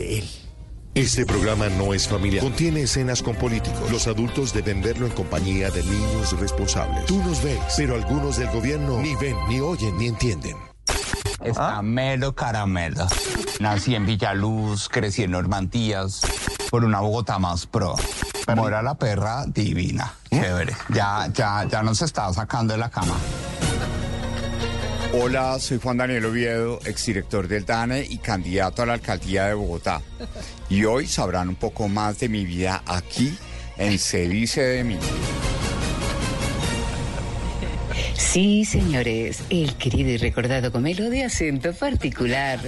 de él. Este programa no es familiar. Contiene escenas con políticos. Los adultos deben verlo en compañía de niños responsables. Tú nos ves, pero algunos del gobierno ni ven, ni oyen, ni entienden. Está ¿Ah? melo caramelo. Nací en Villaluz, crecí en Normantías, por una Bogotá más pro. Mora la perra divina. ¿Eh? Chévere. Ya, ya, ya nos estaba sacando de la cama. Hola, soy Juan Daniel Oviedo, exdirector del DANE y candidato a la alcaldía de Bogotá. Y hoy sabrán un poco más de mi vida aquí en Se dice de mí. Sí, señores, el querido y recordado comelo de acento particular,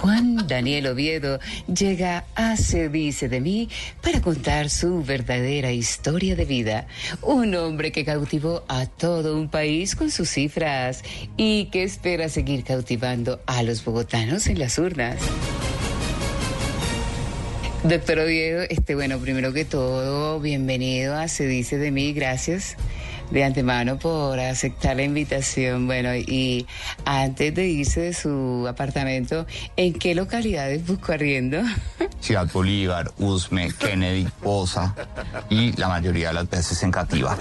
Juan Daniel Oviedo, llega a Se dice de mí para contar su verdadera historia de vida. Un hombre que cautivó a todo un país con sus cifras y que espera seguir cautivando a los bogotanos en las urnas. Doctor Oviedo, este, bueno, primero que todo, bienvenido a Se dice de mí, gracias de antemano por aceptar la invitación. Bueno, y antes de irse de su apartamento, ¿en qué localidades buscó arriendo? Ciudad Bolívar, Usme, Kennedy, Poza y la mayoría de las veces en Cativa.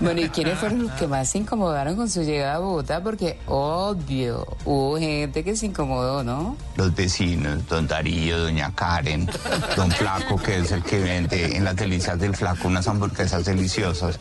bueno, ¿y quiénes fueron los que más se incomodaron con su llegada a Bogotá? Porque, obvio, hubo gente que se incomodó, ¿no? Los vecinos, don Darío, doña Karen, don Flaco, que es el que vende en las delicias del Flaco unas hamburguesas deliciosas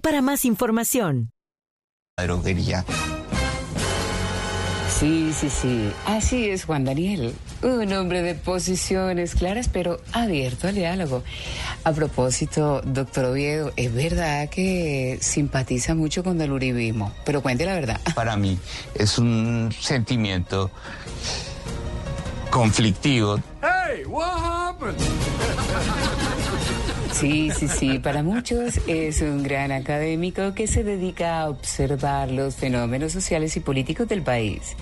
para más información. Droguería. Sí, sí, sí. Así es, Juan Daniel. Un hombre de posiciones claras, pero abierto al diálogo. A propósito, doctor Oviedo, es verdad que simpatiza mucho con el uribismo, pero cuente la verdad. Para mí es un sentimiento conflictivo. Hey, what happened? Sí, sí, sí. Para muchos es un gran académico que se dedica a observar los fenómenos sociales y políticos del país.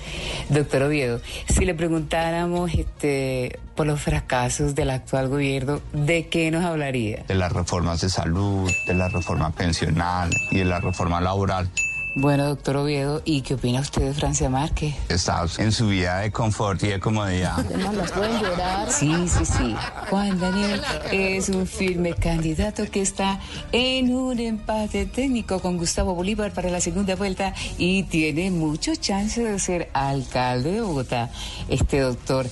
Doctor Oviedo, si le preguntáramos este, por los fracasos del actual gobierno, ¿de qué nos hablaría? De las reformas de salud, de la reforma pensional y de la reforma laboral. Bueno, doctor Oviedo, ¿y qué opina usted de Francia Márquez? Está en su vida de confort y de comodidad. ¿Las pueden llorar? Sí, sí, sí. Juan Daniel es un firme candidato que está en un empate técnico con Gustavo Bolívar para la segunda vuelta y tiene mucho chance de ser alcalde de Bogotá. Este doctor,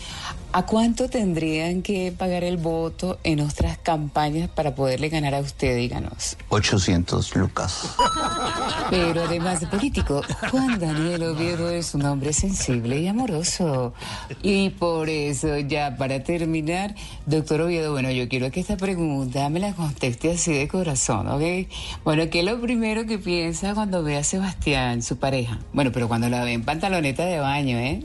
¿A cuánto tendrían que pagar el voto en otras campañas para poderle ganar a usted, díganos? 800 lucas. Pero además de político, Juan Daniel Oviedo es un hombre sensible y amoroso. Y por eso, ya para terminar, doctor Oviedo, bueno, yo quiero que esta pregunta me la conteste así de corazón, ¿ok? Bueno, ¿qué es lo primero que piensa cuando ve a Sebastián, su pareja? Bueno, pero cuando la ve en pantaloneta de baño, ¿eh?